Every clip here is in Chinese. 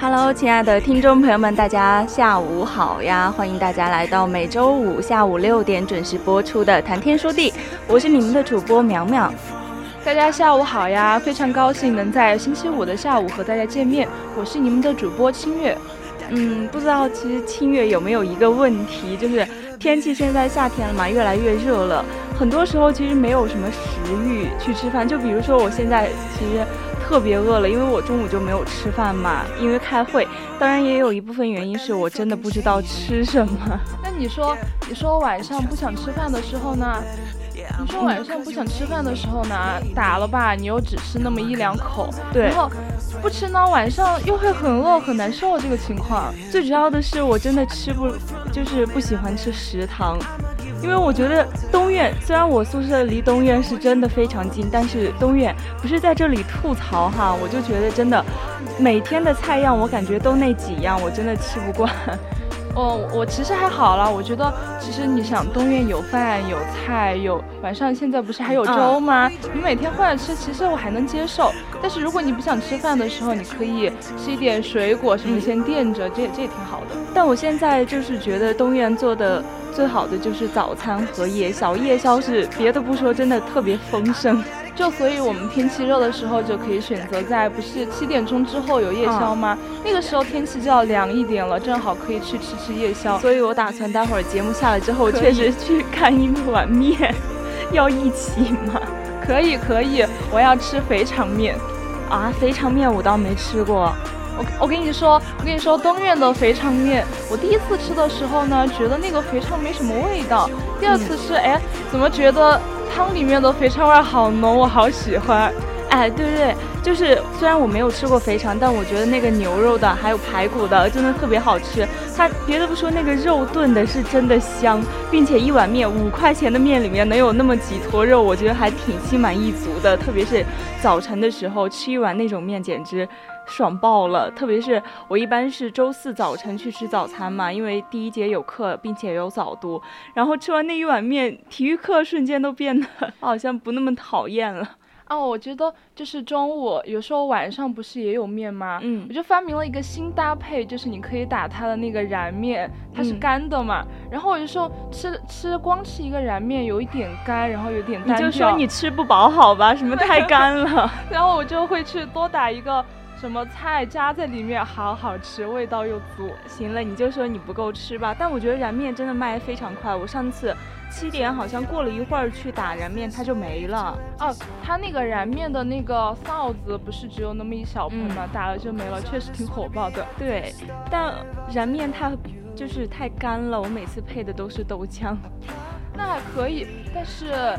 Hello，亲爱的听众朋友们，大家下午好呀！欢迎大家来到每周五下午六点准时播出的《谈天说地》，我是你们的主播苗苗。大家下午好呀！非常高兴能在星期五的下午和大家见面，我是你们的主播清月。嗯，不知道其实清月有没有一个问题，就是天气现在夏天了嘛，越来越热了，很多时候其实没有什么食欲去吃饭。就比如说我现在其实。特别饿了，因为我中午就没有吃饭嘛，因为开会。当然也有一部分原因是我真的不知道吃什么。那你说，你说晚上不想吃饭的时候呢？你说晚上不想吃饭的时候呢？打了吧，你又只吃那么一两口。对。然后不吃呢，晚上又会很饿很难受。这个情况，最主要的是我真的吃不，就是不喜欢吃食堂。因为我觉得东苑虽然我宿舍离东苑是真的非常近，但是东苑不是在这里吐槽哈，我就觉得真的每天的菜样我感觉都那几样，我真的吃不惯。哦，我其实还好了，我觉得其实你想东院有饭有菜有晚上现在不是还有粥吗？你每天换着吃，其实我还能接受。但是如果你不想吃饭的时候，你可以吃一点水果什么先垫着，这也这也挺好的。但我现在就是觉得东院做的。最好的就是早餐和夜宵，夜宵是别的不说，真的特别丰盛。就所以我们天气热的时候就可以选择在不是七点钟之后有夜宵吗？那个时候天气就要凉一点了，正好可以去吃吃夜宵。所以我打算待会儿节目下来之后，确实去看一碗面，要一起吗？可以可以，我要吃肥肠面。啊，肥肠面我倒没吃过。我我跟你说，我跟你说，东苑的肥肠面，我第一次吃的时候呢，觉得那个肥肠没什么味道。第二次吃，哎，怎么觉得汤里面的肥肠味儿好浓，我好喜欢。哎，对对，就是虽然我没有吃过肥肠，但我觉得那个牛肉的还有排骨的真的特别好吃。它别的不说，那个肉炖的是真的香，并且一碗面五块钱的面里面能有那么几坨肉，我觉得还挺心满意足的。特别是早晨的时候吃一碗那种面，简直。爽爆了！特别是我一般是周四早晨去吃早餐嘛，因为第一节有课，并且有早读。然后吃完那一碗面，体育课瞬间都变得 好像不那么讨厌了。哦，我觉得就是中午，有时候晚上不是也有面吗？嗯，我就发明了一个新搭配，就是你可以打它的那个燃面，它是干的嘛。然后我就说吃吃光吃一个燃面有一点干，然后有点单调。你就说你吃不饱好吧？什么太干了？然后我就会去多打一个。什么菜加在里面好好吃，味道又足。行了，你就说你不够吃吧。但我觉得燃面真的卖的非常快。我上次七点好像过了一会儿去打燃面，它就没了。哦，它那个燃面的那个臊子不是只有那么一小盆吗？打了就没了，确实挺火爆的。对，但燃面它就是太干了，我每次配的都是豆浆。那还可以，但是。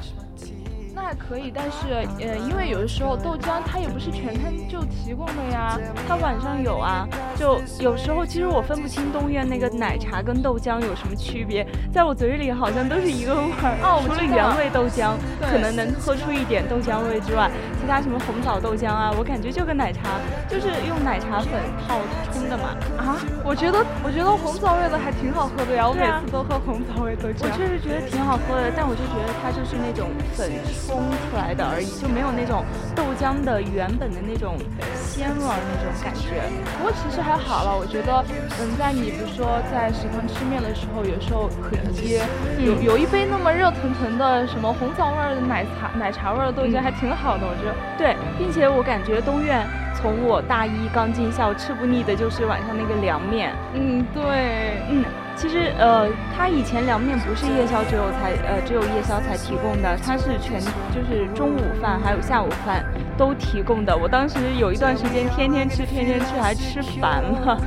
那还可以，但是，呃，因为有的时候豆浆它也不是全天就提供的呀，它晚上有啊，就有时候其实我分不清东院那个奶茶跟豆浆有什么区别，在我嘴里好像都是一个味儿。哦，除了原味豆浆可能能喝出一点豆浆味之外，其他什么红枣豆浆啊，我感觉就跟奶茶，就是用奶茶粉泡冲的嘛。啊，我觉得我觉得红枣味的还挺好喝的呀，我每次都喝红枣味豆浆。我确实觉得挺好喝的，但我就觉得它就是那种粉冲出来的而已，就没有那种豆浆的原本的那种鲜味那种感觉。不过其实还好了，我觉得，嗯，在你比如说在食堂吃面的时候，有时候可以有有一杯那么热腾腾的什么红枣味的奶茶奶茶味的豆浆，还挺好的，我觉得。对，并且我感觉东苑。从我大一刚进校，吃不腻的就是晚上那个凉面。嗯，对，嗯，其实呃，它以前凉面不是夜宵只有才呃只有夜宵才提供的，它是全就是中午饭还有下午饭都提供的。我当时有一段时间天天吃，天天吃，还吃烦了。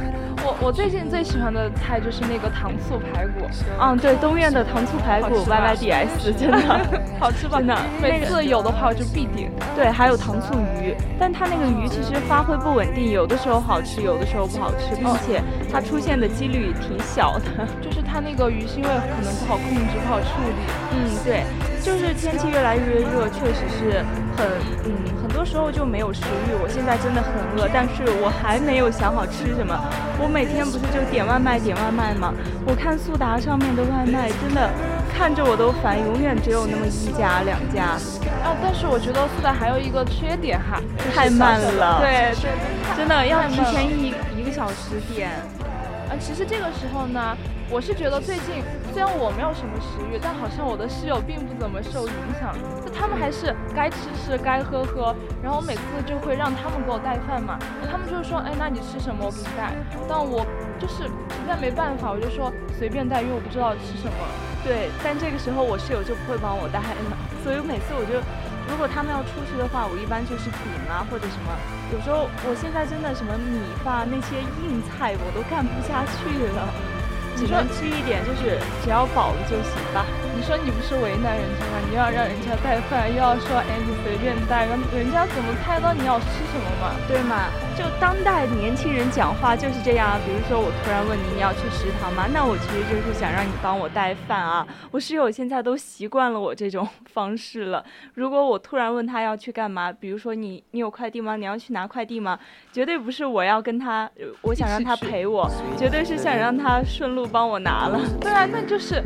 我我最近最喜欢的菜就是那个糖醋排骨，嗯，对，东苑的糖醋排骨 Y Y D S 真的。好吃吧？真的，每次有的话我就必点。对，还有糖醋鱼，但它那个鱼其实发挥不稳定，有的时候好吃，有的时候不好吃，并且它出现的几率挺小的，就是它那个鱼腥味可能不好控制，不好处理。嗯，对，就是天气越来越热，确实是很嗯，很多时候就没有食欲。我现在真的很饿，但是我还没有想好吃什么。我每天不是就点外卖点外卖吗？我看速达上面的外卖真的看着我都烦，永远只有那么一家两家。啊，但是我觉得速达还有一个缺点哈，太慢了。对对，真的要提前一一个小时点。啊，其实这个时候呢。我是觉得最近虽然我没有什么食欲，但好像我的室友并不怎么受影响。就他们还是该吃吃，该喝喝。然后我每次就会让他们给我带饭嘛，他们就说，哎，那你吃什么我给你带。但我就是实在没办法，我就说随便带，因为我不知道吃什么。对，但这个时候我室友就不会帮我带了，所以每次我就，如果他们要出去的话，我一般就是饼啊或者什么。有时候我现在真的什么米饭那些硬菜我都干不下去了。只能吃一点，就是只要饱了就行吧。你说你不是为难人家吗？你要让人家带饭，又要说哎你随便带，让人家怎么猜到你要吃什么嘛？对吗？就当代年轻人讲话就是这样。比如说我突然问你你要去食堂吗？那我其实就是想让你帮我带饭啊。我室友现在都习惯了我这种方式了。如果我突然问他要去干嘛，比如说你你有快递吗？你要去拿快递吗？绝对不是我要跟他，我想让他陪我，绝对是想让他顺路不帮我拿了。对啊，那就是。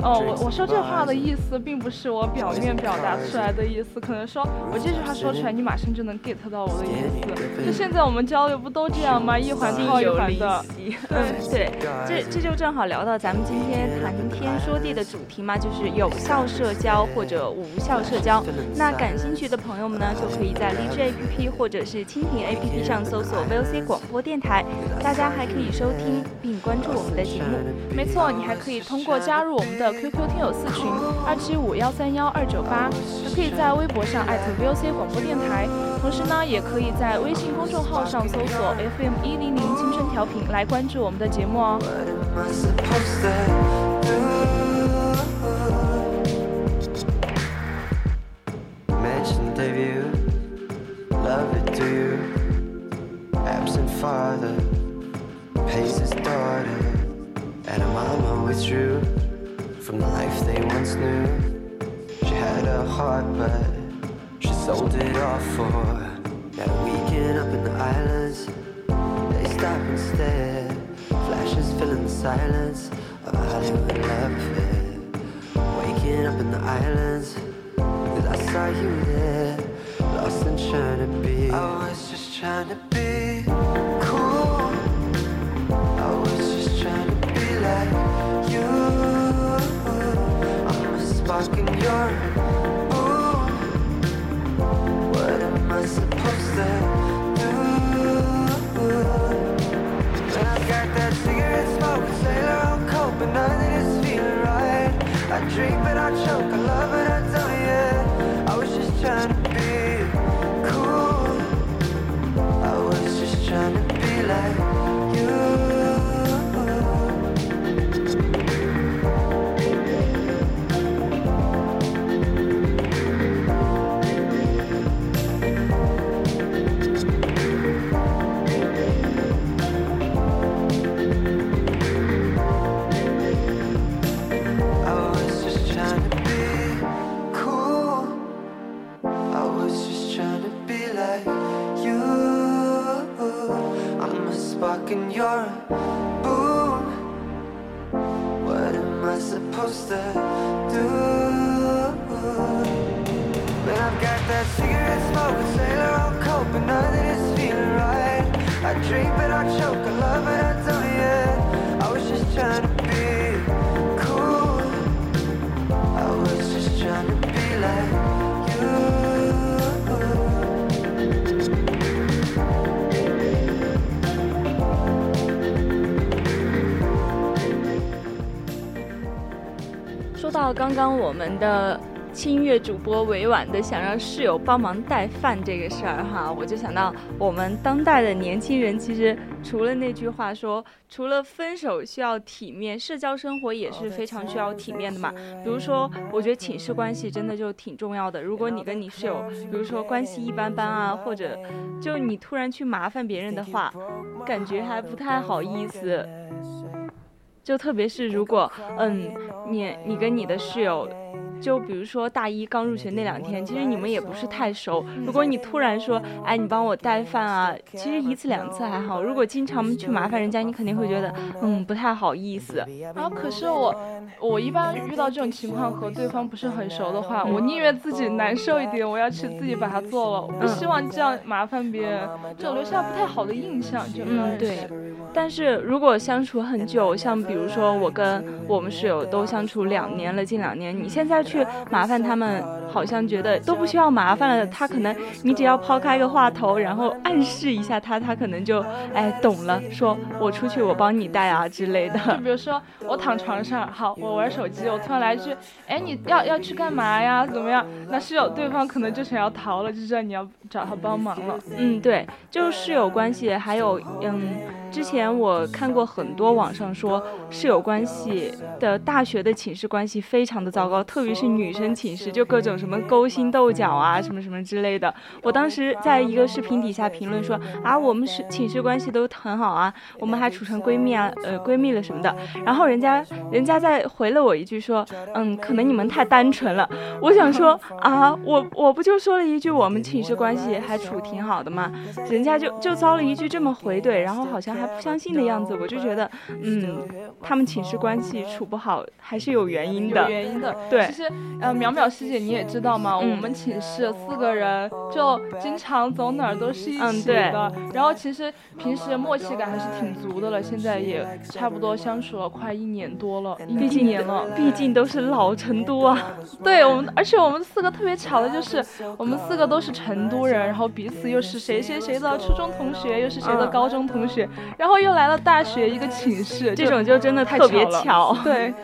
哦，我我说这话的意思，并不是我表面表达出来的意思，可能说我这句话说出来，你马上就能 get 到我的意思。就现在我们交流不都这样吗？一环套一环的。嗯，对，这这就正好聊到咱们今天谈天说地的主题嘛，就是有效社交或者无效社交。那感兴趣的朋友们呢，就可以在荔枝 APP 或者是蜻蜓 APP 上搜索 VOC 广播电台，大家还可以收听并关注我们的节目。没错，你还可以通过加入我我们。的 QQ 听友四群二七五幺三幺二九八，还可以在微博上艾特 VOC 广播电台，同时呢，也可以在微信公众号上搜索 FM 一零零青春调频来关注我们的节目哦。From the life they once knew. She had a heart, but she sold it all for that weekend up in the islands. They stop and stare, flashes filling the silence of a Hollywood love affair. Waking up in the islands, cause I saw you there, lost and trying to be. I was just trying to be in your Ooh, what am I supposed to do? When I got that cigarette smoke, sailor on coke, but nothing is feeling right. I drink but I choke, I love but I don't yet. 们的清月主播委婉的想让室友帮忙带饭这个事儿哈，我就想到我们当代的年轻人，其实除了那句话说，除了分手需要体面，社交生活也是非常需要体面的嘛。比如说，我觉得寝室关系真的就挺重要的。如果你跟你室友，比如说关系一般般啊，或者就你突然去麻烦别人的话，感觉还不太好意思。就特别是如果，嗯，你你跟你的室友。就比如说大一刚入学那两天，其实你们也不是太熟。如果你突然说，哎，你帮我带饭啊，其实一次两次还好。如果经常去麻烦人家，你肯定会觉得，嗯，不太好意思。然后可是我，我一般遇到这种情况和对方不是很熟的话，我宁愿自己难受一点，我要去自己把它做了。我不希望这样麻烦别人，就留下不太好的印象。就嗯，对。但是如果相处很久，像比如说我跟我们室友都相处两年了，近两年，你现在去麻烦他们，好像觉得都不需要麻烦了。他可能你只要抛开个话头，然后暗示一下他，他可能就哎懂了，说我出去我帮你带啊之类的。就比如说我躺床上，好，我玩手机，我突然来一句，哎，你要要去干嘛呀？怎么样？那室友对方可能就想要逃了，就知道你要找他帮忙了。嗯，对，就室友关系，还有嗯。之前我看过很多网上说室友关系的大学的寝室关系非常的糟糕，特别是女生寝室就各种什么勾心斗角啊，什么什么之类的。我当时在一个视频底下评论说啊，我们是寝室关系都很好啊，我们还处成闺蜜啊，呃闺蜜了什么的。然后人家人家再回了我一句说，嗯，可能你们太单纯了。我想说啊，我我不就说了一句我们寝室关系还处挺好的吗？人家就就遭了一句这么回怼，然后好像还。不相信的样子，我就觉得，嗯，他们寝室关系处不好还是有原因的。有原因的，对。其实，呃，淼淼师姐你也知道嘛，我们寝室四个人就经常走哪儿都是一起的。然后其实平时默契感还是挺足的了，现在也差不多相处了快一年多了，毕竟年了，毕竟都是老成都啊。对我们，而且我们四个特别巧的就是，我们四个都是成都人，然后彼此又是谁谁谁的初中同学，又是谁的高中同学。然后又来了大学一个寝室，这种就真的特别巧，对。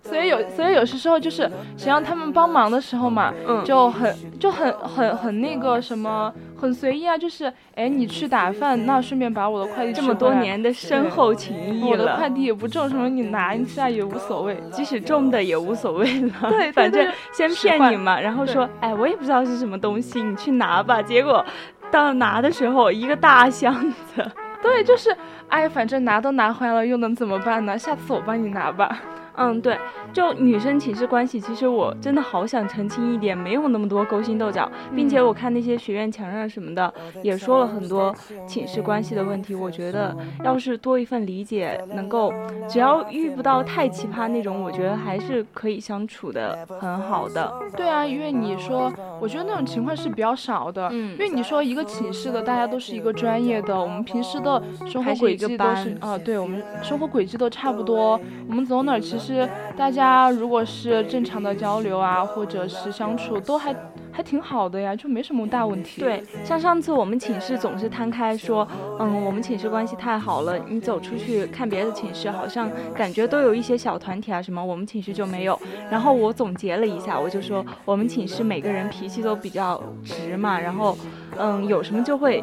所以有，所以有些时候就是想让他们帮忙的时候嘛，嗯，就很就很很很那个什么，很随意啊，就是哎，你去打饭，那顺便把我的快递这么多年的深厚情谊了，我的快递也不重，什么你拿一下也无所谓，即使重的也无所谓。了，对，反正先骗你嘛，然后说，哎，我也不知道是什么东西，你去拿吧。结果到拿的时候，一个大箱子。对，就是，哎，反正拿都拿回来了，又能怎么办呢？下次我帮你拿吧。嗯，对，就女生寝室关系，其实我真的好想澄清一点，没有那么多勾心斗角，并且我看那些学院墙上什么的，也说了很多寝室关系的问题。我觉得要是多一份理解，能够只要遇不到太奇葩那种，我觉得还是可以相处的很好的。对啊，因为你说，我觉得那种情况是比较少的。嗯，因为你说一个寝室的大家都是一个专业的，我们平时的生活轨迹都是啊，对我们生活轨迹都差不多，我们走哪其实。是大家如果是正常的交流啊，或者是相处，都还还挺好的呀，就没什么大问题。对，像上次我们寝室总是摊开说，嗯，我们寝室关系太好了，你走出去看别的寝室，好像感觉都有一些小团体啊什么，我们寝室就没有。然后我总结了一下，我就说我们寝室每个人脾气都比较直嘛，然后。嗯，有什么就会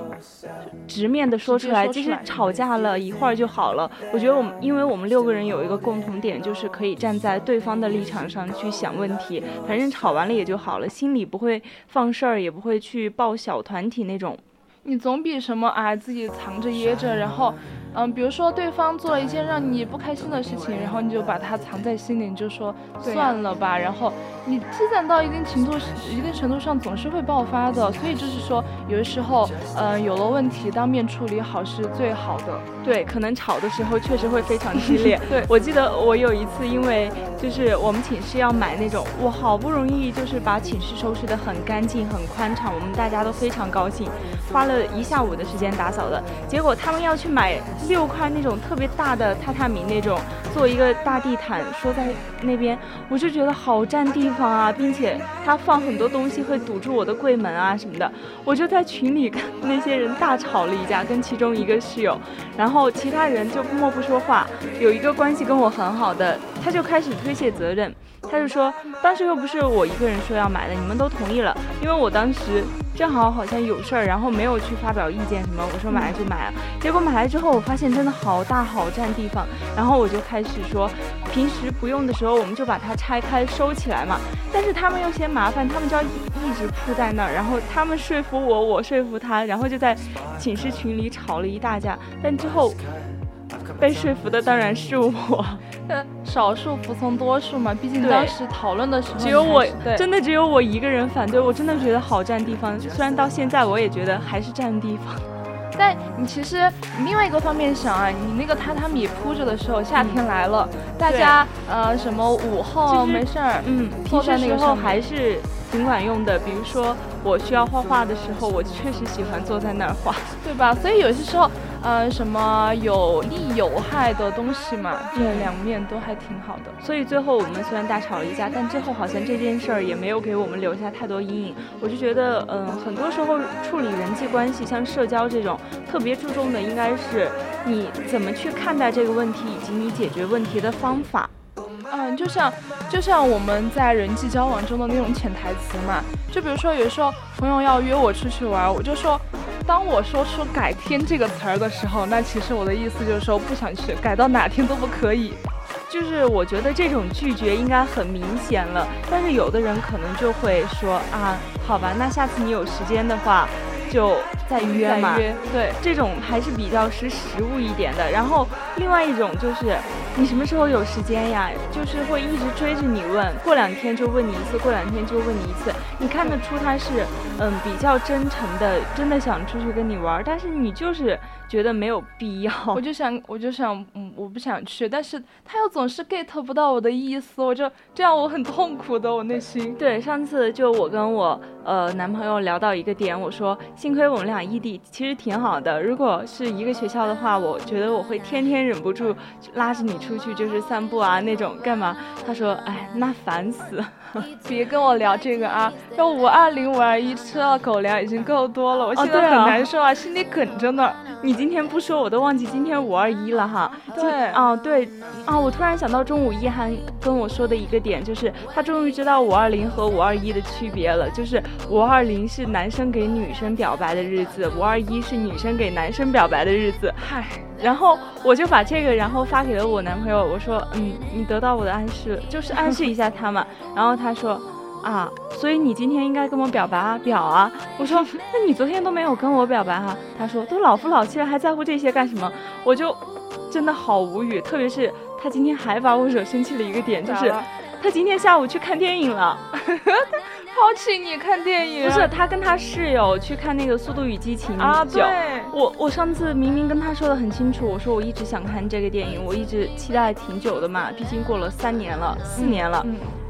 直面的说出来，其实吵架了一会儿就好了。我觉得我们，因为我们六个人有一个共同点，就是可以站在对方的立场上去想问题，反正吵完了也就好了，心里不会放事儿，也不会去抱小团体那种。你总比什么啊自己藏着掖着，然后。嗯，比如说对方做了一件让你不开心的事情，然后你就把它藏在心里，你就说算了吧。然后你积攒到一定程度、一定程度上，总是会爆发的。所以就是说，有的时候，嗯，有了问题当面处理好是最好的。对，可能吵的时候确实会非常激烈。对我记得我有一次，因为就是我们寝室要买那种，我好不容易就是把寝室收拾得很干净、很宽敞，我们大家都非常高兴，花了一下午的时间打扫的。结果他们要去买六块那种特别大的榻榻米那种，做一个大地毯，说在那边，我就觉得好占地方啊，并且他放很多东西会堵住我的柜门啊什么的，我就在群里跟那些人大吵了一架，跟其中一个室友，然后。其他人就默不说话，有一个关系跟我很好的，他就开始推卸责任，他就说当时又不是我一个人说要买的，你们都同意了，因为我当时正好好像有事儿，然后没有去发表意见什么，我说买了就买了，结果买来之后我发现真的好大好占地方，然后我就开始说平时不用的时候我们就把它拆开收起来嘛，但是他们又嫌麻烦，他们就要一一直铺在那儿，然后他们说服我，我说服他，然后就在寝室群里吵了一大架，但之后。被说服的当然是我，少数服从多数嘛。毕竟当时讨论的时候，只有我，真的只有我一个人反对。我真的觉得好占地方，虽然到现在我也觉得还是占地方。但你其实另外一个方面想啊，你那个榻榻米铺着的时候，夏天来了，大家呃什么午后没事儿，嗯，坐在那个时候还是挺管用的。比如说我需要画画的时候，我确实喜欢坐在那儿画，对吧？所以有些时候。呃，什么有利有害的东西嘛，这两面都还挺好的。所以最后我们虽然大吵了一架，但最后好像这件事儿也没有给我们留下太多阴影。我就觉得，嗯，很多时候处理人际关系，像社交这种，特别注重的应该是你怎么去看待这个问题，以及你解决问题的方法。嗯，就像就像我们在人际交往中的那种潜台词嘛，就比如说有时候朋友要约我出去玩，我就说。当我说出“改天”这个词儿的时候，那其实我的意思就是说不想去，改到哪天都不可以。就是我觉得这种拒绝应该很明显了，但是有的人可能就会说啊，好吧，那下次你有时间的话。就再约嘛，对，这种还是比较识时务一点的。然后另外一种就是，你什么时候有时间呀？就是会一直追着你问，过两天就问你一次，过两天就问你一次。你看得出他是，嗯，比较真诚的，真的想出去跟你玩，但是你就是。觉得没有必要，我就想，我就想，嗯，我不想去，但是他又总是 get 不到我的意思，我就这样，我很痛苦的，我内心。对，上次就我跟我呃男朋友聊到一个点，我说幸亏我们俩异地，其实挺好的。如果是一个学校的话，我觉得我会天天忍不住拉着你出去，就是散步啊那种，干嘛？他说，哎，那烦死。别跟我聊这个啊！这五二零五二一吃了狗粮已经够多了，我现在很难受啊，心里梗着呢。你今天不说，我都忘记今天五二一了哈。对，啊对，啊，我突然想到中午一涵跟我说的一个点，就是他终于知道五二零和五二一的区别了，就是五二零是男生给女生表白的日子，五二一是女生给男生表白的日子。嗨。然后我就把这个，然后发给了我男朋友。我说，嗯，你得到我的暗示，就是暗示一下他嘛。然后他说，啊，所以你今天应该跟我表白啊，表啊。我说，那你昨天都没有跟我表白哈？他说，都老夫老妻了，还在乎这些干什么？我就真的好无语。特别是他今天还把我惹生气了一个点，就是他今天下午去看电影了。抛弃你看电影？不是，他跟他室友去看那个《速度与激情》啊。对，我我上次明明跟他说的很清楚，我说我一直想看这个电影，我一直期待挺久的嘛，毕竟过了三年了，四年了。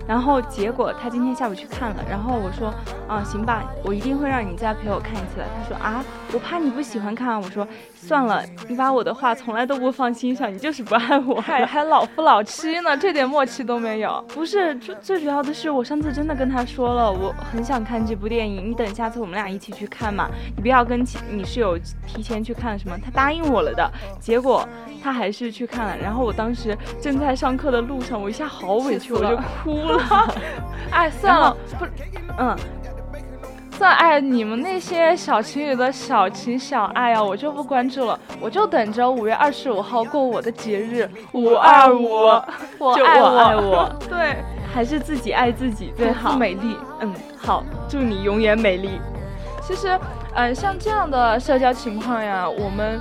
然后结果他今天下午去看了，然后我说啊行吧，我一定会让你再陪我看一次的。他说啊，我怕你不喜欢看。我说算了，你把我的话从来都不放心上，你就是不爱我，还还老夫老妻呢，这点默契都没有。不是，最最主要的是我上次真的跟他说了，我很想看这部电影，你等下次我们俩一起去看嘛，你不要跟你室友提前去看什么。他答应我了的，结果他还是去看了。然后我当时正在上课的路上，我一下好委屈，我就哭了。哎，算了，不，嗯，算哎，你们那些小情侣的小情小爱啊，我就不关注了，我就等着五月二十五号过我的节日五二五，我爱我爱我，对，还是自己爱自己最好，美丽，嗯，好，祝你永远美丽。其实，嗯，像这样的社交情况呀，我们。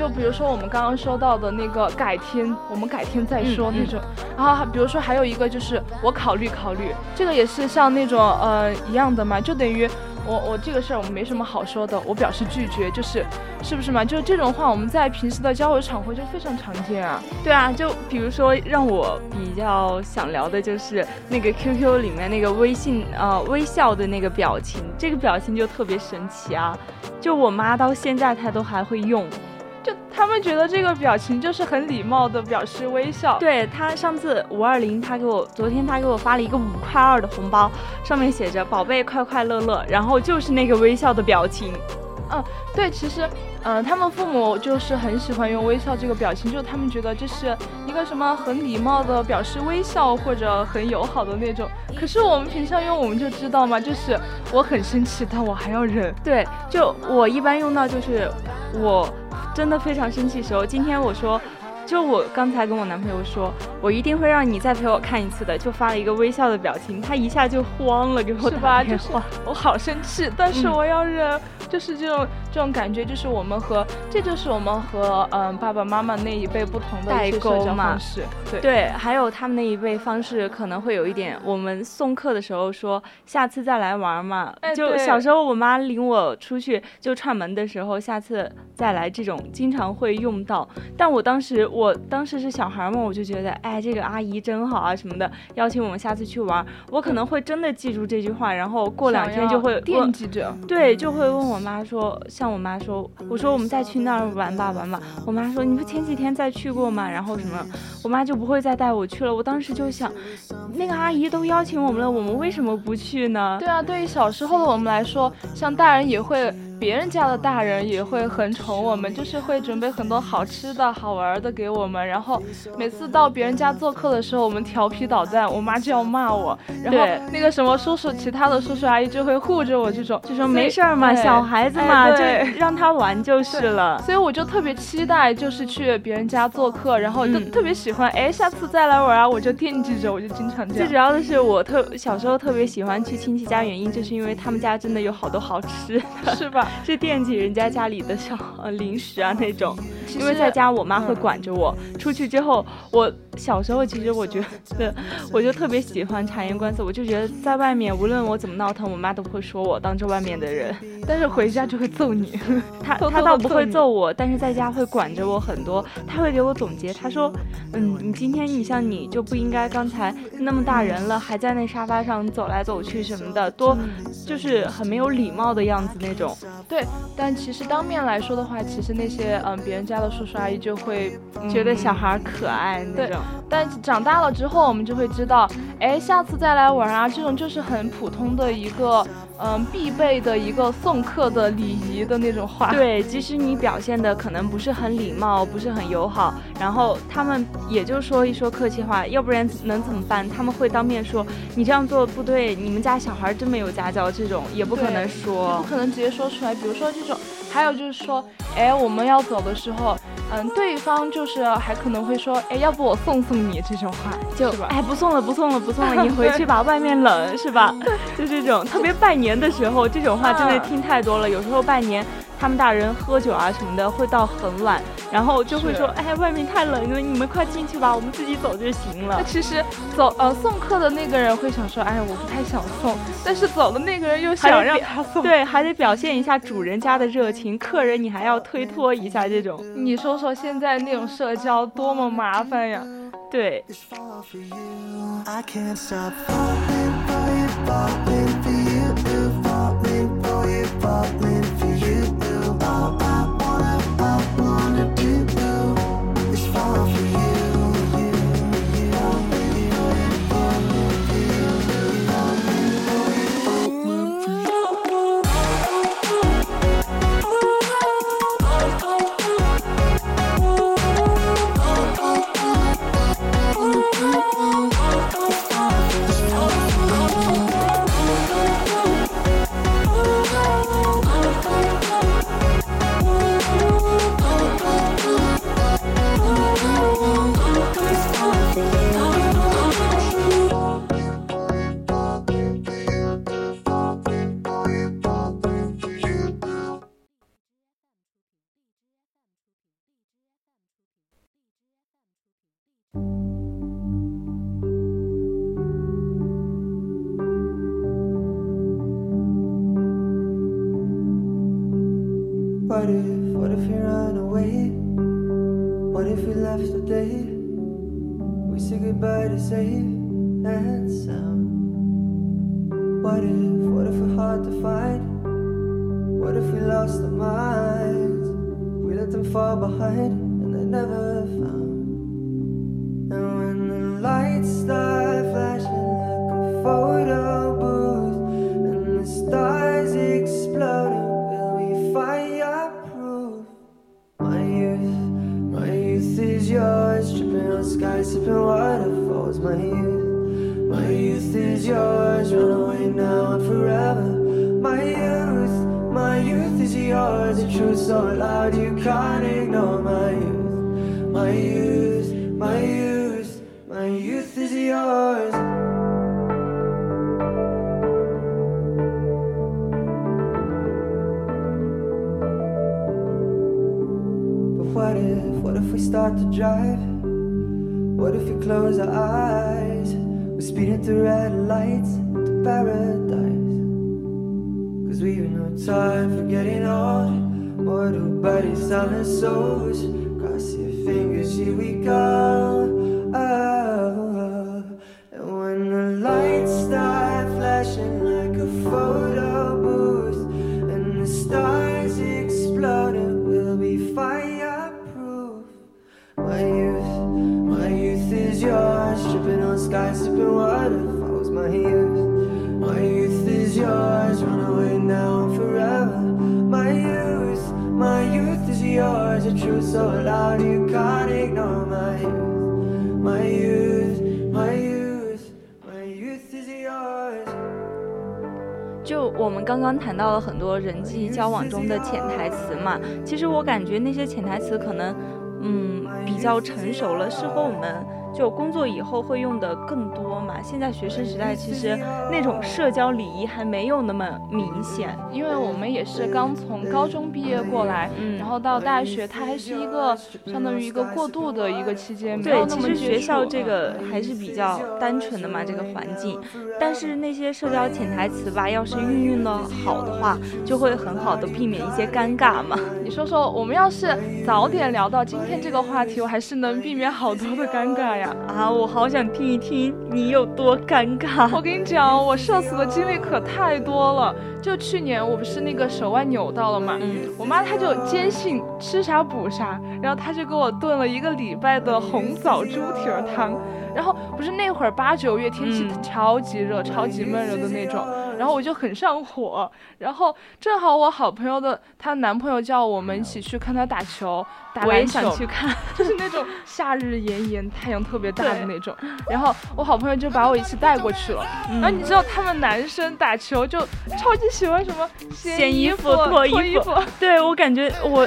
就比如说我们刚刚说到的那个改天，我们改天再说那种。然后比如说还有一个就是我考虑考虑，这个也是像那种呃一样的嘛，就等于。我我这个事儿我们没什么好说的，我表示拒绝，就是是不是嘛？就这种话，我们在平时的交友场合就非常常见啊。对啊，就比如说让我比较想聊的就是那个 QQ 里面那个微信呃微笑的那个表情，这个表情就特别神奇啊，就我妈到现在她都还会用。就他们觉得这个表情就是很礼貌的表示微笑。对他上次五二零，他给我昨天他给我发了一个五块二的红包，上面写着“宝贝快快乐乐”，然后就是那个微笑的表情。嗯，对，其实，嗯，他们父母就是很喜欢用微笑这个表情，就他们觉得这是一个什么很礼貌的表示微笑或者很友好的那种。可是我们平常用我们就知道嘛，就是我很生气，但我还要忍。对，就我一般用到就是我。真的非常生气时候，今天我说，就我刚才跟我男朋友说，我一定会让你再陪我看一次的，就发了一个微笑的表情，他一下就慌了，给我打电话，我好生气，但是我要忍。就是这种这种感觉，就是我们和这就是我们和嗯爸爸妈妈那一辈不同的代沟嘛。对对，还有他们那一辈方式可能会有一点。我们送客的时候说下次再来玩嘛，就小时候我妈领我出去就串门的时候，下次再来这种经常会用到。但我当时我当时是小孩嘛，我就觉得哎这个阿姨真好啊什么的，邀请我们下次去玩，我可能会真的记住这句话，然后过两天就会惦记着。对，就会问我。我妈说，像我妈说，我说我们再去那儿玩吧，玩吧。我妈说，你不前几天再去过吗？然后什么，我妈就不会再带我去了。我当时就想，那个阿姨都邀请我们了，我们为什么不去呢？对啊，对于小时候的我们来说，像大人也会。别人家的大人也会很宠我们，就是会准备很多好吃的好玩的给我们。然后每次到别人家做客的时候，我们调皮捣蛋，我妈就要骂我。然后那个什么叔叔，其他的叔叔阿姨就会护着我，这种就说没事儿嘛，小孩子嘛，就让他玩就是了。所以我就特别期待，就是去别人家做客，然后就特别喜欢，哎，下次再来玩啊，我就惦记着，我就经常这样。最主要的是，我特小时候特别喜欢去亲戚家，原因就是因为他们家真的有好多好吃的，是吧？是惦记人家家里的小零食啊那种，因为在家我妈会管着我。出去之后，我小时候其实我觉得，我就特别喜欢察言观色，我就觉得在外面无论我怎么闹腾，我妈都不会说我，当着外面的人。但是回家就会揍你，他他倒不会揍我，但是在家会管着我很多。他会给我总结，他说，嗯，你今天你像你就不应该刚才那么大人了，还在那沙发上走来走去什么的，多就是很没有礼貌的样子那种。对，但其实当面来说的话，其实那些嗯别人家的叔叔阿姨就会觉得小孩可爱那种。但长大了之后，我们就会知道，哎，下次再来玩啊，这种就是很普通的一个。嗯，必备的一个送客的礼仪的那种话。对，即使你表现的可能不是很礼貌，不是很友好，然后他们也就说一说客气话，要不然能怎么办？他们会当面说你这样做不对，你们家小孩真没有家教，这种也不可能说，不可能直接说出来。比如说这种，还有就是说，哎，我们要走的时候。嗯，对方就是还可能会说，哎，要不我送送你这种话，就哎，不送了，不送了，不送了，你回去吧，外面冷是吧？就这种特别拜年的时候，这种话真的听太多了。有时候拜年。他们大人喝酒啊什么的会到很晚，然后就会说，哎，外面太冷了，你们快进去吧，我们自己走就行了。那其实走呃送客的那个人会想说，哎，我不太想送，但是走的那个人又想让他送，对，还得表现一下主人家的热情，客人你还要推脱一下这种。你说说现在那种社交多么麻烦呀？对。Skies, sipping waterfalls. My youth, my youth is yours, run away now and forever. My youth, my youth is yours, The truth so loud you can't ignore. My youth, my youth, my youth, my youth is yours. But what if, what if we start to drive? What if we close our eyes? We're speeding through red lights to paradise. Cause we've no time for getting old. Mortal bodies, silent souls. Cross your fingers, here we go. So loud you can't ignore. My youth, my youth, my youth, my youth is yours. 就我们刚刚谈到了很多人际交往中的潜台词嘛，其实我感觉那些潜台词可能，嗯，比较成熟了，适合我们就工作以后会用的更多嘛。现在学生时代其实那种社交礼仪还没有那么明显，因为我们也是刚从高中毕业过来，嗯然后到大学，它还是一个相当于一个过渡的一个期间，没有对，其实那么学校这个还是比较单纯的嘛，这个环境。但是那些社交潜台词吧，要是运用的好的话，就会很好的避免一些尴尬嘛。你说说，我们要是早点聊到今天这个话题，我还是能避免好多的尴尬呀。啊，我好想听一听你有多尴尬。我跟你讲，我社死的经历可太多了。就去年我不是那个手腕扭到了嘛，嗯我妈她就坚信吃啥补啥，然后她就给我炖了一个礼拜的红枣猪蹄儿汤。然后不是那会儿八九月天气嗯超级热、超级闷热的那种，然后我就很上火。然后正好我好朋友的她男朋友叫我们一起去看她打球，打我也想去看。就是那种夏日炎炎、太阳特别大的那种。然后我好朋友就把我一起带过去了。嗯然后你知道他们男生打球就超级喜欢什么掀衣衣服脱脱衣服对我感觉我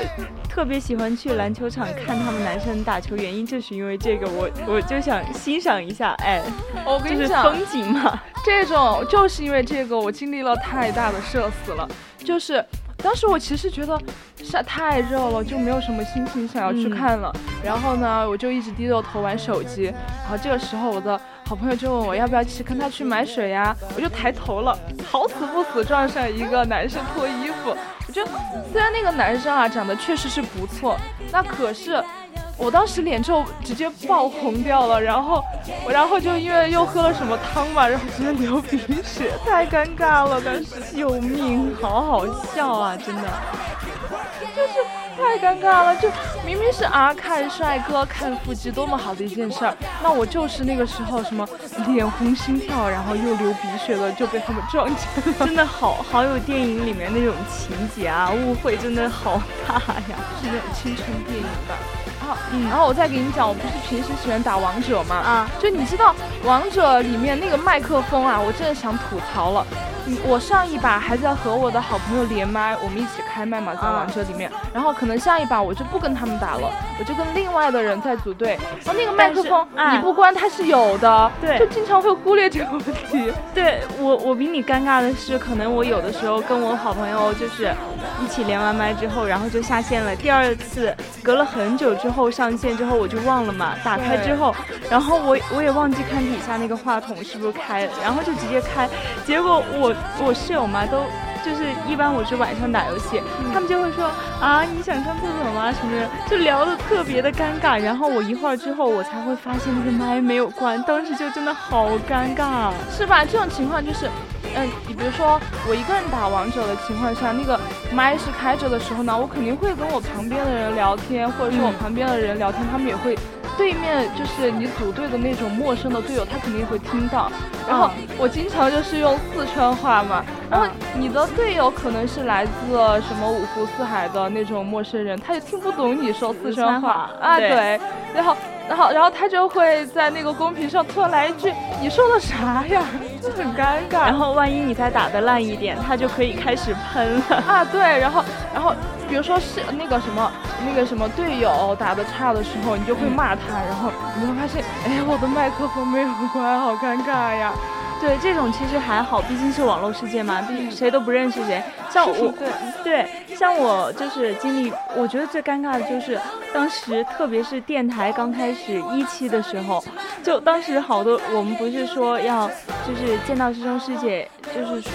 特别喜欢去篮球场看他们男生打球，原因就是因为这个，我我就想欣赏一下，哎，我跟你讲，就是风景嘛。这种就是因为这个，我经历了太大的社死了。就是当时我其实觉得晒太热了，就没有什么心情想要去嗯看了。然后呢，我就一直低着头玩手机。然后这个时候，我的好朋友就问我要不要去跟他去买水呀？我就抬头了，好死不死撞上一个男生脱衣服。我觉得虽然那个男生啊长得确实是不错，那可是。我当时脸就直接爆红掉了，然后然后就因为又喝了什么汤嘛，然后直接流鼻血，太尴尬了，当时 救命，好好笑啊，真的。就是太尴尬了。就明明是啊看帅哥看腹肌多么好的一件事儿，那我就是那个时候什么脸红心跳，然后又流鼻血的就被他们撞见了。真的好好有电影里面那种情节啊，误会真的好大呀。是那种青春电影吧。然后，嗯，然后我再给你讲，我不是平时喜欢打王者吗？啊，就你知道王者里面那个麦克风啊，我真的想吐槽了。嗯，我上一把还在和我的好朋友连麦，我们一起开麦嘛，在王者里面。然后可能下一把我就不跟他们打了，我就跟另外的人在组队。然后那个麦克风你不关它是有的，对就经常会忽略这个问题。对我，我比你尴尬的是，可能我有的时候跟我好朋友就是一起连完麦之后，然后就下线了。第二次隔了很久之后上线之后，我就忘了嘛，打开之后，然后我我也忘记看底下那个话筒是不是开了，然后就直接开，结果我我室友嘛都就是一般我是晚上打游戏，他们就会说啊，你想上厕所吗？什么的，就聊的特别的尴尬。然后我一会儿之后，我才会发现那个麦没有关，当时就真的好尴尬，是吧？这种情况就是。嗯，你比如说我一个人打王者的情况下，那个麦是开着的时候呢，我肯定会跟我旁边的人聊天，或者说我旁边的人聊天，他们也会，对面就是你组队的那种陌生的队友，他肯定会听到。然后我经常就是用四川话嘛，然后你的队友可能是来自什么五湖四海的那种陌生人，他也听不懂你说四川话啊，对，然后。然后，然后他就会在那个公屏上突然来一句：“你说的啥呀？”就很尴尬。然后万一你再打的烂一点，他就可以开始喷了啊！对，然后，然后，比如说是那个什么，那个什么队友打的差的时候，你就会骂他，然后你会发现，哎，我的麦克风没有关，好尴尬呀。对，这种其实还好，毕竟是网络世界嘛，毕竟谁都不认识谁。像我，对对，像我就是经历，我觉得最尴尬的就是当时，特别是电台刚开始一期的时候，就当时好多我们不是说要就是见到师兄师姐，就是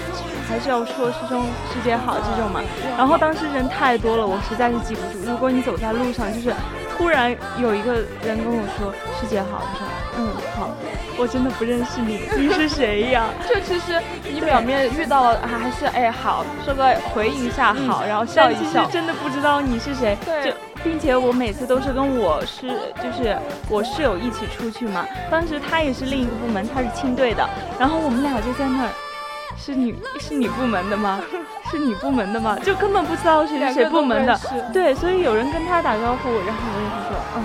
还是要说师兄师姐好这种嘛。然后当时人太多了，我实在是记不住。如果你走在路上，就是突然有一个人跟我说师姐好，我说嗯好。我真的不认识你，你是谁呀？就其实你表面遇到了，还是哎好，说个回应一下好，然后笑一笑。真的不知道你是谁。对，并且我每次都是跟我室，就是我室友一起出去嘛。当时他也是另一个部门，他是青队的，然后我们俩就在那儿，是女是你部门的吗？是你部门的吗？就根本不知道谁是谁部门的。对，所以有人跟他打招呼，然后我也会说嗯。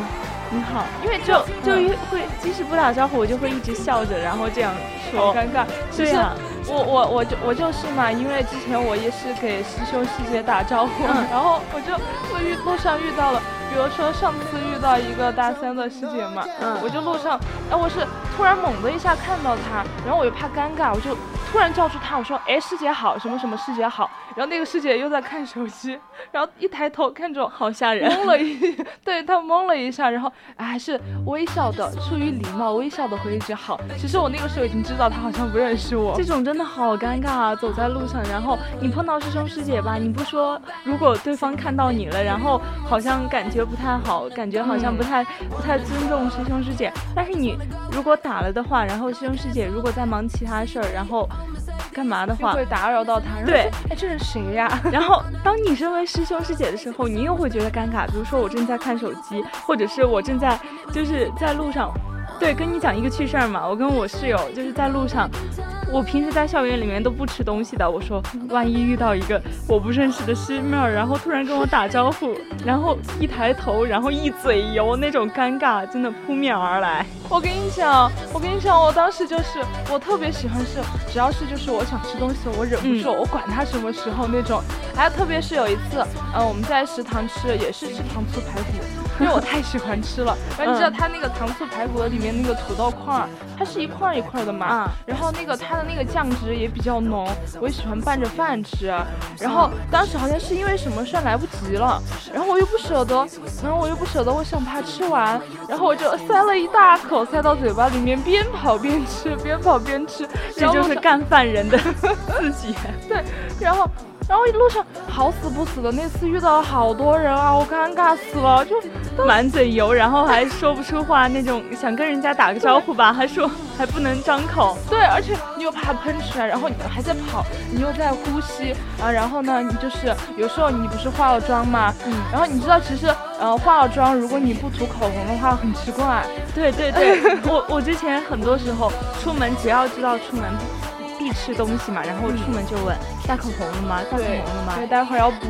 你好，因为就就会即使不打招呼，我就会一直笑着，然后这样说，尴尬。对呀，我我我就我就是嘛，因为之前我也是给师兄师姐打招呼，然后我就会遇路上遇到了，比如说上次遇到一个大三的师姐嘛，嗯，我就路上，哎，我是突然猛的一下看到她，然后我又怕尴尬，我就突然叫住她，我说，哎，师姐好，什么什么师姐好。然后那个师姐又在看手机，然后一抬头看着我，好吓人，懵了一，对她懵了一下，然后还是微笑的，出于礼貌，微笑的回一句好。其实我那个时候已经知道她好像不认识我，这种真的好尴尬啊！走在路上，然后你碰到师兄师姐吧，你不说，如果对方看到你了，然后好像感觉不太好，感觉好像不太不太尊重师兄师姐。但是你如果打了的话，然后师兄师姐如果在忙其他事儿，然后。干嘛的话会打扰到他？对，哎，这是谁呀？然后当你身为师兄师姐的时候，你又会觉得尴尬。比如说我正在看手机，或者是我正在就是在路上。对，跟你讲一个趣事儿嘛，我跟我室友就是在路上。我平时在校园里面都不吃东西的。我说，万一遇到一个我不认识的师妹儿，然后突然跟我打招呼，然后一抬头，然后一嘴油，那种尴尬真的扑面而来。我跟你讲，我跟你讲，我当时就是我特别喜欢是，只要是就是我想吃东西，我忍不住，我管他什么时候那种。还有特别是有一次，嗯，我们在食堂吃，也是吃糖醋排骨。因为我太喜欢吃了，然后你知道它那个糖醋排骨里面那个土豆块儿，它是一块一块的嘛，然后那个它的那个酱汁也比较浓，我也喜欢拌着饭吃。然后当时好像是因为什么事来不及了，然后我又不舍得，然后我又不舍得，我想把它吃完，然后我就塞了一大口塞到嘴巴里面，边跑边吃，边跑边吃，这就是干饭人的 自己。对，然后。然后一路上好死不死的，那次遇到了好多人啊，我尴尬死了，就满嘴油，然后还说不出话那种，想跟人家打个招呼吧，还说还不能张口。对，而且你又怕喷出来，然后你还在跑，你又在呼吸啊，然后呢，你就是有时候你不是化了妆吗？嗯。然后你知道其实呃化了妆，如果你不涂口红的话很奇怪。对对对，我我之前很多时候出门只要知道出门。必吃东西嘛，然后出门就问带口红了吗？带口红了吗？对，待会儿要补。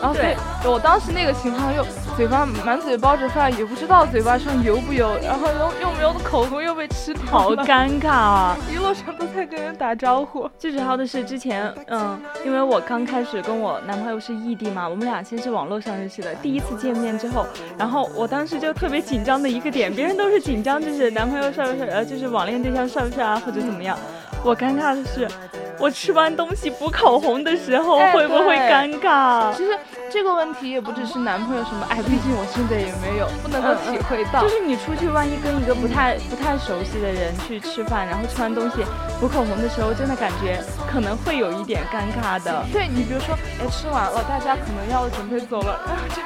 然后对，我当时那个情况又嘴巴满嘴包着饭，也不知道嘴巴上油不油，然后又又没有口红又被吃好 尴尬啊！一路上都在跟人打招呼。最主要的是之前，嗯，因为我刚开始跟我男朋友是异地嘛，我们俩先是网络上认识的，第一次见面之后，然后我当时就特别紧张的一个点，别人都是紧张就是男朋友帅不帅，呃，就是网恋对象帅不帅啊，或者怎么样。我尴尬的是，我吃完东西补口红的时候会不会尴尬？其实这个问题也不只是男朋友什么，哎，毕竟我现在也没有，不能够体会到。就是你出去，万一跟一个不太不太熟悉的人去吃饭，然后吃完东西补口红的时候，真的感觉可能会有一点尴尬的。对你比如说，哎，吃完了，大家可能要准备走了，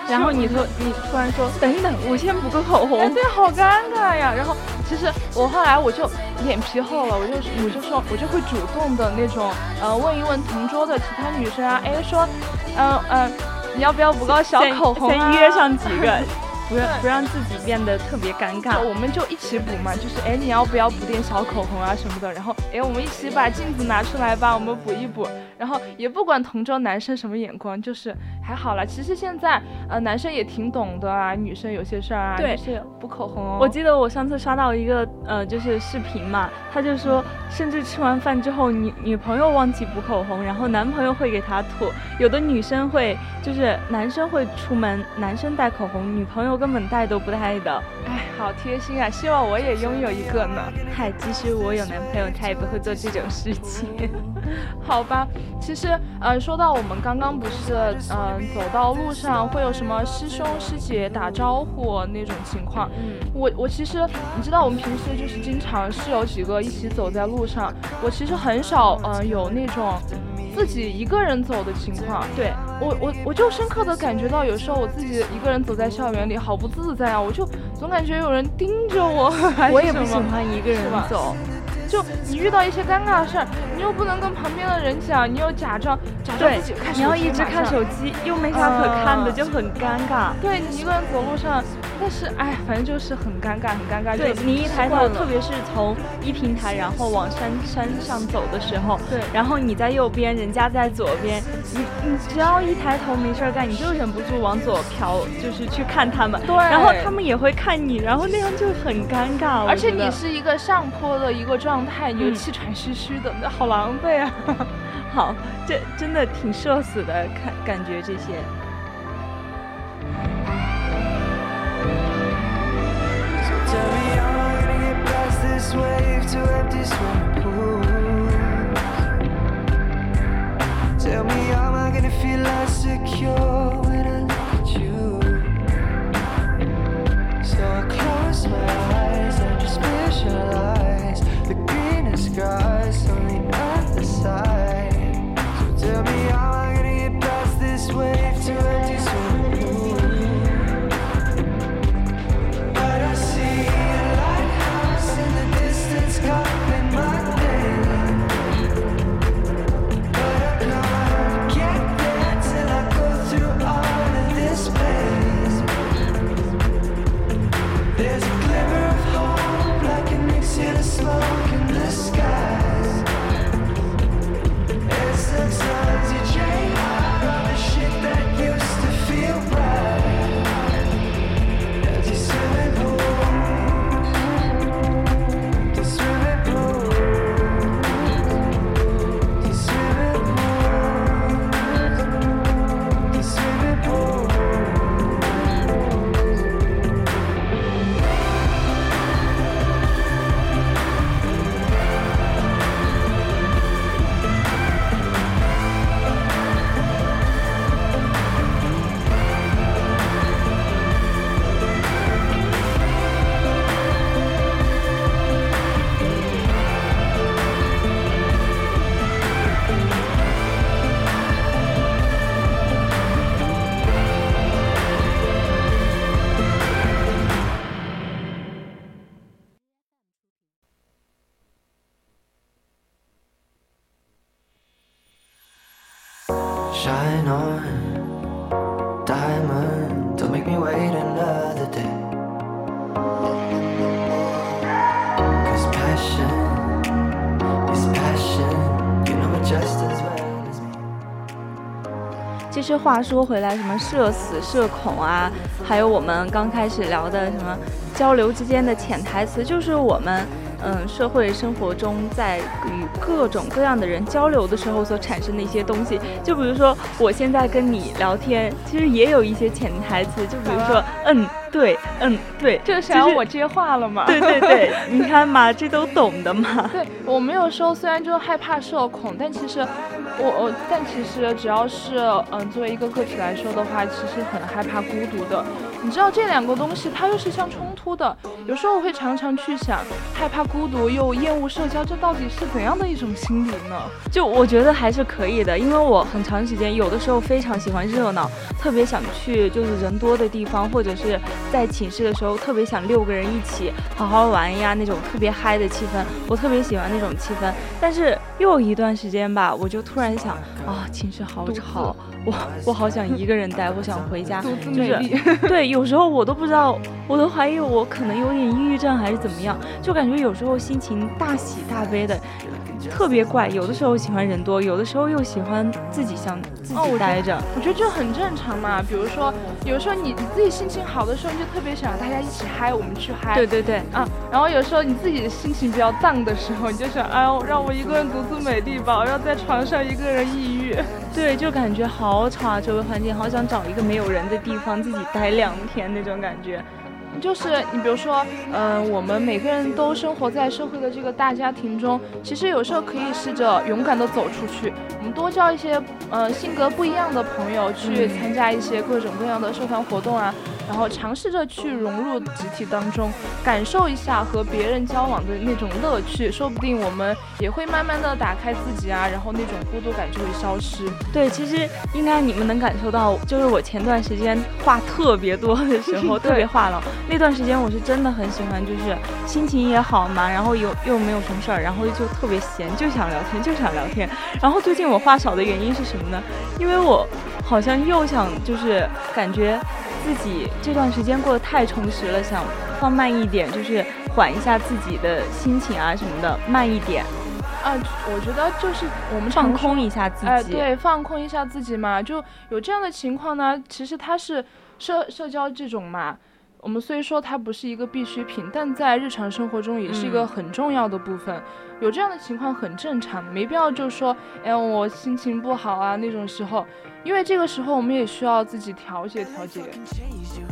然后你突你突然说，等一等，我先补个口红，对，好尴尬呀。然后其实我后来我就脸皮厚了，我就我就说，我就会主动的那种，呃，问一问同桌的其他女生啊，哎，说，嗯嗯。你要不要补个小口红？先约上几个。不要不让自己变得特别尴尬，我们就一起补嘛，就是哎你要不要补点小口红啊什么的，然后哎我们一起把镜子拿出来吧，我们补一补，然后也不管同桌男生什么眼光，就是还好啦。其实现在呃男生也挺懂的啊，女生有些事儿啊，就是，补口红。我记得我上次刷到一个呃就是视频嘛，他就说甚至吃完饭之后女女朋友忘记补口红，然后男朋友会给她涂，有的女生会就是男生会出门，男生带口红，女朋友。根本带都不带的，哎，好贴心啊！希望我也拥有一个呢。嗨，即使我有男朋友，他也不会做这种事情。好吧，其实，呃，说到我们刚刚不是，嗯，走到路上会有什么师兄师姐打招呼那种情况。嗯，我我其实，你知道，我们平时就是经常是有几个一起走在路上，我其实很少，嗯，有那种。自己一个人走的情况，对我我我就深刻的感觉到，有时候我自己一个人走在校园里，好不自在啊！我就总感觉有人盯着我，我也不喜欢一个人走。就你遇到一些尴尬的事儿，你又不能跟旁边的人讲，你又假装假装自己看手机，你要一直看手机，又没啥可看的，就很尴尬。对你一个人走路上，但是哎，反正就是很尴尬，很尴尬。对你一抬头，特别是从一平台然后往山山上走的时候，对，然后你在右边，人家在左边，你你只要一抬头没事儿干，你就忍不住往左瞟，就是去看他们。对，然后他们也会看你，然后那样就很尴尬。而且你是一个上坡的一个状。状态你就气喘吁吁的，那好狼狈啊！好，这真的挺社死的，看感觉这些。skies sky 话说回来，什么社死、社恐啊，还有我们刚开始聊的什么交流之间的潜台词，就是我们。嗯，社会生活中在与各种各样的人交流的时候所产生的一些东西，就比如说我现在跟你聊天，其实也有一些潜台词，就比如说，嗯。对，嗯，对，就想要我接话了嘛？对对对，你看嘛，这都懂的嘛。对我没有说，虽然就害怕社恐，但其实我我，但其实只要是嗯，作为一个个体来说的话，其实很害怕孤独的。你知道这两个东西它又是相冲突的。有时候我会常常去想，害怕孤独又厌恶社交，这到底是怎样的一种心理呢？就我觉得还是可以的，因为我很长时间有的时候非常喜欢热闹，特别想去就是人多的地方，或者是在寝室的时候特别想六个人一起好好玩呀，那种特别嗨的气氛，我特别喜欢那种气氛。但是又一段时间吧，我就突然想啊，寝室好吵。我我好想一个人待，我想回家，就是 对，有时候我都不知道，我都怀疑我可能有点抑郁症还是怎么样，就感觉有时候心情大喜大悲的。特别怪，有的时候喜欢人多，有的时候又喜欢自己想自己待着。我觉得这很正常嘛。比如说，有时候你你自己心情好的时候，你就特别想大家一起嗨，我们去嗨。对对对，啊。然后有时候你自己心情比较荡的时候，你就想，哎呦，让我一个人独自美丽吧，我要在床上一个人抑郁。对，就感觉好吵啊，周围环境，好想找一个没有人的地方自己待两天那种感觉。就是你比如说，嗯，我们每个人都生活在社会的这个大家庭中，其实有时候可以试着勇敢的走出去，我们多交一些，呃，性格不一样的朋友，去参加一些各种各样的社团活动啊。然后尝试着去融入集体当中，感受一下和别人交往的那种乐趣，说不定我们也会慢慢的打开自己啊，然后那种孤独感就会消失。对，其实应该你们能感受到，就是我前段时间话特别多的时候，特别话痨。那段时间我是真的很喜欢，就是心情也好嘛，然后又又没有什么事儿，然后就特别闲，就想聊天，就想聊天。然后最近我话少的原因是什么呢？因为我好像又想就是感觉。自己这段时间过得太充实了，想放慢一点，就是缓一下自己的心情啊什么的，慢一点。啊，我觉得就是我们放空一下自己。哎，对，放空一下自己嘛，就有这样的情况呢。其实它是社社交这种嘛。我们虽说它不是一个必需品，但在日常生活中也是一个很重要的部分。有这样的情况很正常，没必要就说，哎，我心情不好啊那种时候，因为这个时候我们也需要自己调节调节。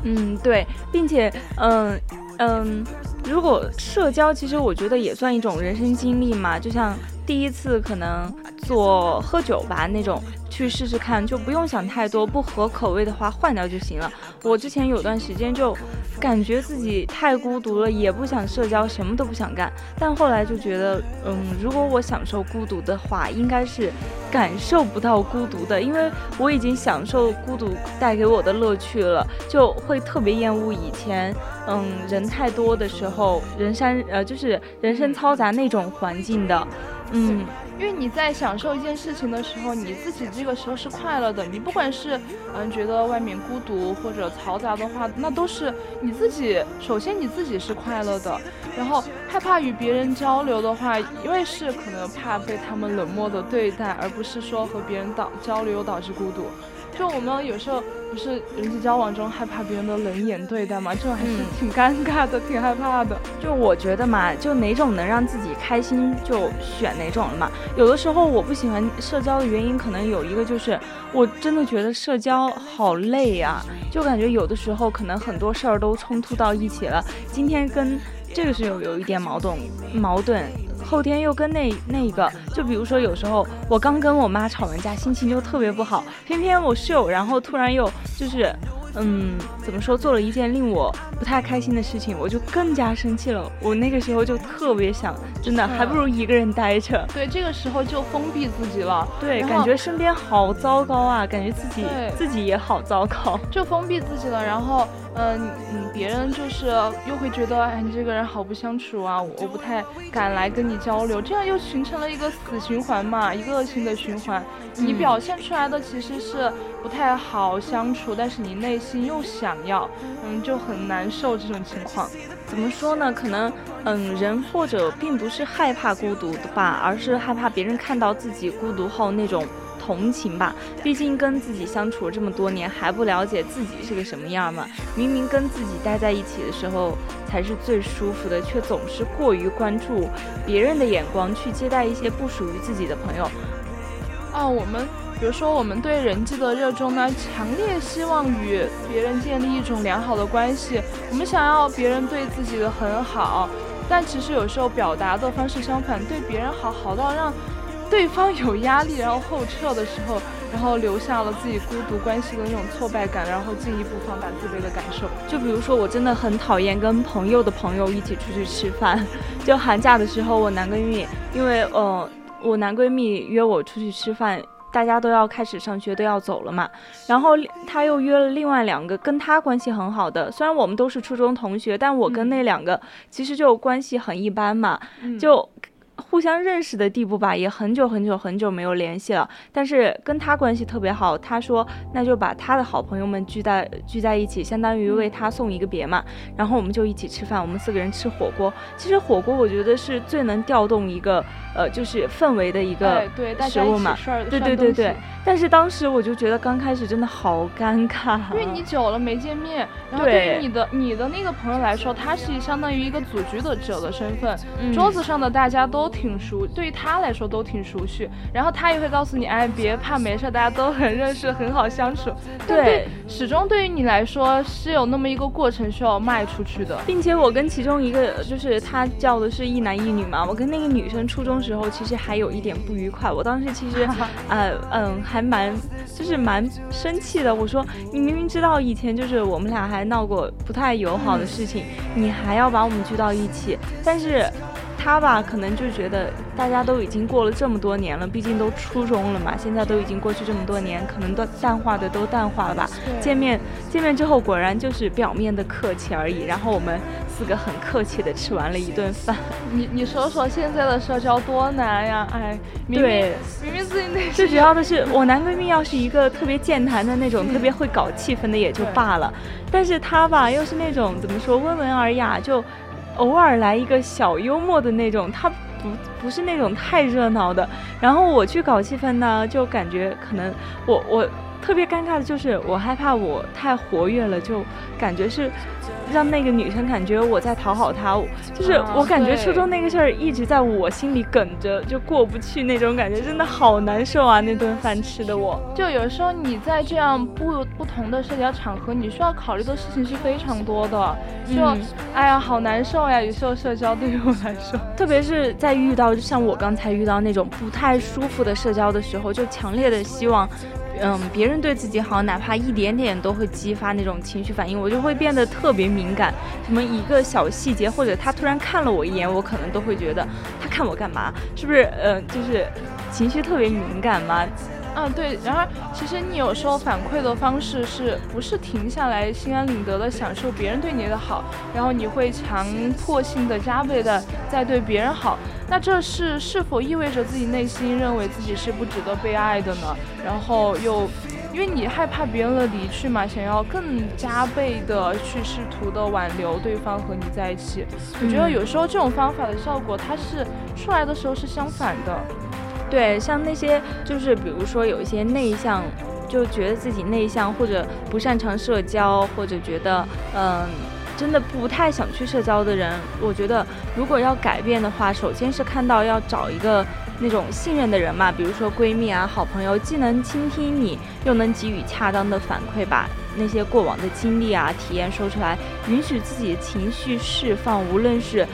嗯，对，并且，嗯嗯，如果社交，其实我觉得也算一种人生经历嘛，就像第一次可能做喝酒吧那种。去试试看，就不用想太多，不合口味的话换掉就行了。我之前有段时间就感觉自己太孤独了，也不想社交，什么都不想干。但后来就觉得，嗯，如果我享受孤独的话，应该是感受不到孤独的，因为我已经享受孤独带给我的乐趣了，就会特别厌恶以前，嗯，人太多的时候，人山呃就是人声嘈杂那种环境的，嗯。因为你在享受一件事情的时候，你自己这个时候是快乐的。你不管是嗯觉得外面孤独或者嘈杂的话，那都是你自己。首先你自己是快乐的，然后害怕与别人交流的话，因为是可能怕被他们冷漠的对待，而不是说和别人导交流导致孤独。就我们有时候不是人际交往中害怕别人的冷眼对待嘛？这种还是挺尴尬的，挺害怕的。就我觉得嘛，就哪种能让自己开心就选哪种了嘛。有的时候我不喜欢社交的原因，可能有一个就是我真的觉得社交好累呀，就感觉有的时候可能很多事儿都冲突到一起了。今天跟这个是有有一点矛盾，矛盾。后天又跟那那个，就比如说有时候我刚跟我妈吵完架，心情就特别不好，偏偏我室友，然后突然又就是。嗯，怎么说？做了一件令我不太开心的事情，我就更加生气了。我那个时候就特别想，真的还不如一个人待着。对，这个时候就封闭自己了。对，感觉身边好糟糕啊，感觉自己自己也好糟糕，就封闭自己了。然后，嗯嗯，别人就是又会觉得，哎，你这个人好不相处啊，我不太敢来跟你交流，这样又形成了一个死循环嘛，一个恶性的循环。你表现出来的其实是不太好相处，但是你内心又想要，嗯，就很难受这种情况。怎么说呢？可能，嗯，人或者并不是害怕孤独的吧，而是害怕别人看到自己孤独后那种同情吧。毕竟跟自己相处了这么多年，还不了解自己是个什么样吗。明明跟自己待在一起的时候才是最舒服的，却总是过于关注别人的眼光，去接待一些不属于自己的朋友。啊，我们比如说我们对人际的热衷呢，强烈希望与别人建立一种良好的关系，我们想要别人对自己的很好，但其实有时候表达的方式相反，对别人好好到让对方有压力，然后后撤的时候。然后留下了自己孤独关系的那种挫败感，然后进一步放大自卑的感受。就比如说，我真的很讨厌跟朋友的朋友一起出去吃饭。就寒假的时候，我男闺蜜，因为呃，我男闺蜜约我出去吃饭，大家都要开始上学，都要走了嘛。然后他又约了另外两个跟他关系很好的，虽然我们都是初中同学，但我跟那两个其实就关系很一般嘛，就。互相认识的地步吧，也很久很久很久没有联系了。但是跟他关系特别好，他说那就把他的好朋友们聚在聚在一起，相当于为他送一个别嘛。然后我们就一起吃饭，我们四个人吃火锅。其实火锅我觉得是最能调动一个呃就是氛围的一个食物嘛。对对对对。但是当时我就觉得刚开始真的好尴尬，因为你久了没见面，然后对于你的你的那个朋友来说，他是相当于一个组局的者的身份，桌子上的大家都挺熟，对于他来说都挺熟悉，然后他也会告诉你，哎，别怕，没事，大家都很认识，很好相处。对，始终对于你来说是有那么一个过程需要迈出去的，并且我跟其中一个就是他叫的是一男一女嘛，我跟那个女生初中时候其实还有一点不愉快，我当时其实，呃嗯。还蛮，就是蛮生气的。我说，你明明知道以前就是我们俩还闹过不太友好的事情，你还要把我们聚到一起，但是。他吧，可能就觉得大家都已经过了这么多年了，毕竟都初中了嘛，现在都已经过去这么多年，可能都淡化的都淡化了吧。见面见面之后，果然就是表面的客气而已。然后我们四个很客气的吃完了一顿饭。你你说说现在的社交多难呀？哎，明明明明自己那最主要的是，我男闺蜜要是一个特别健谈的那种，特别会搞气氛的也就罢了，但是他吧又是那种怎么说温文尔雅就。偶尔来一个小幽默的那种，他不不是那种太热闹的。然后我去搞气氛呢，就感觉可能我我特别尴尬的就是，我害怕我太活跃了，就感觉是。让那个女生感觉我在讨好她，就是我感觉初中那个事儿一直在我心里梗着，就过不去那种感觉，真的好难受啊！那顿饭吃的我，就有时候你在这样不不同的社交场合，你需要考虑的事情是非常多的，就哎呀好难受呀！有时候社交对于我来说，特别是在遇到像我刚才遇到那种不太舒服的社交的时候，就强烈的希望。嗯，别人对自己好，哪怕一点点都会激发那种情绪反应，我就会变得特别敏感。什么一个小细节，或者他突然看了我一眼，我可能都会觉得他看我干嘛？是不是？嗯，就是情绪特别敏感嘛。嗯，对。然而，其实你有时候反馈的方式是不是停下来心安理得的享受别人对你的好，然后你会强迫性的加倍的在对别人好？那这是是否意味着自己内心认为自己是不值得被爱的呢？然后又因为你害怕别人的离去嘛，想要更加倍的去试图的挽留对方和你在一起。我觉得有时候这种方法的效果，它是出来的时候是相反的。对，像那些就是比如说有一些内向，就觉得自己内向或者不擅长社交，或者觉得嗯。真的不太想去社交的人，我觉得如果要改变的话，首先是看到要找一个那种信任的人嘛，比如说闺蜜啊、好朋友，既能倾听你，又能给予恰当的反馈，把那些过往的经历啊、体验说出来，允许自己的情绪释放，无论是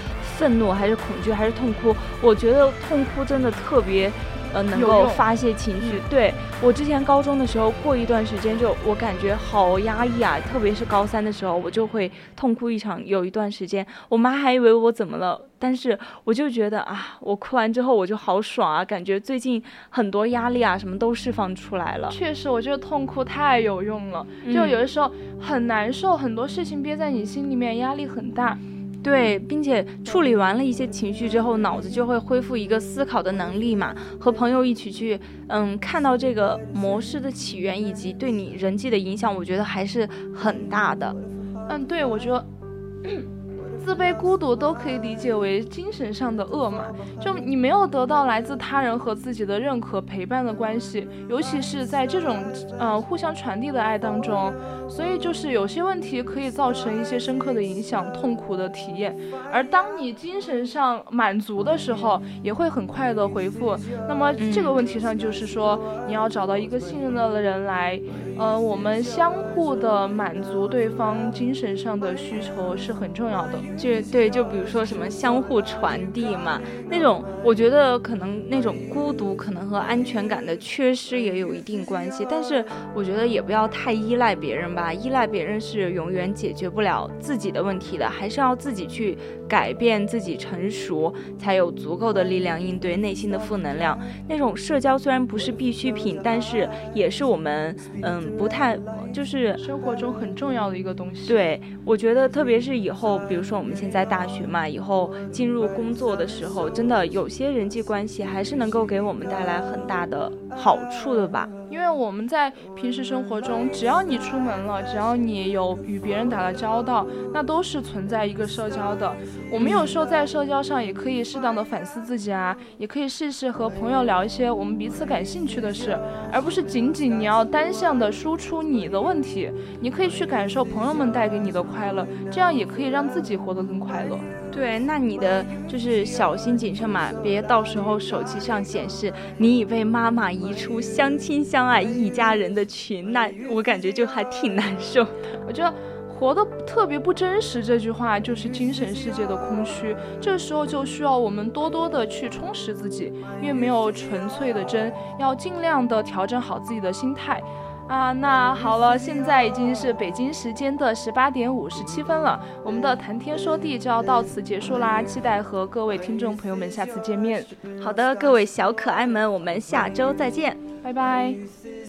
愤怒还是恐惧还是痛哭，我觉得痛哭真的特别。呃，能够发泄情绪。对我之前高中的时候，过一段时间就我感觉好压抑啊，特别是高三的时候，我就会痛哭一场。有一段时间，我妈还以为我怎么了，但是我就觉得啊，我哭完之后我就好爽啊，感觉最近很多压力啊什么都释放出来了。确实，我觉得痛哭太有用了，就有的时候很难受，很多事情憋在你心里面，压力很大。对，并且处理完了一些情绪之后，脑子就会恢复一个思考的能力嘛。和朋友一起去，嗯，看到这个模式的起源以及对你人际的影响，我觉得还是很大的。嗯，对，我觉得，自卑、孤独都可以理解为精神上的恶嘛。就你没有得到来自他人和自己的认可、陪伴的关系，尤其是在这种呃互相传递的爱当中，所以就是有些问题可以造成一些深刻的影响、痛苦的体验。而当你精神上满足的时候，也会很快的回复。那么这个问题上就是说，你要找到一个信任的人来，呃，我们相互的满足对方精神上的需求是很重要的。就对，就比如说什么相互传递嘛，那种我觉得可能那种孤独可能和安全感的缺失也有一定关系，但是我觉得也不要太依赖别人吧，依赖别人是永远解决不了自己的问题的，还是要自己去改变自己，成熟才有足够的力量应对内心的负能量。那种社交虽然不是必需品，但是也是我们嗯不太。就是生活中很重要的一个东西。对，我觉得特别是以后，比如说我们现在大学嘛，以后进入工作的时候，真的有些人际关系还是能够给我们带来很大的好处的吧。因为我们在平时生活中，只要你出门了，只要你有与别人打了交道，那都是存在一个社交的。我们有时候在社交上也可以适当的反思自己啊，也可以试试和朋友聊一些我们彼此感兴趣的事，而不是仅仅你要单向的输出你的问题。你可以去感受朋友们带给你的快乐，这样也可以让自己活得更快乐。对，那你的就是小心谨慎嘛，别到时候手机上显示你已被妈妈移出相亲相爱一家人的群，那我感觉就还挺难受。我觉得活得特别不真实，这句话就是精神世界的空虚。这时候就需要我们多多的去充实自己，因为没有纯粹的真，要尽量的调整好自己的心态。啊，那好了，现在已经是北京时间的十八点五十七分了，我们的谈天说地就要到此结束啦，期待和各位听众朋友们下次见面。好的，各位小可爱们，我们下周再见，拜拜。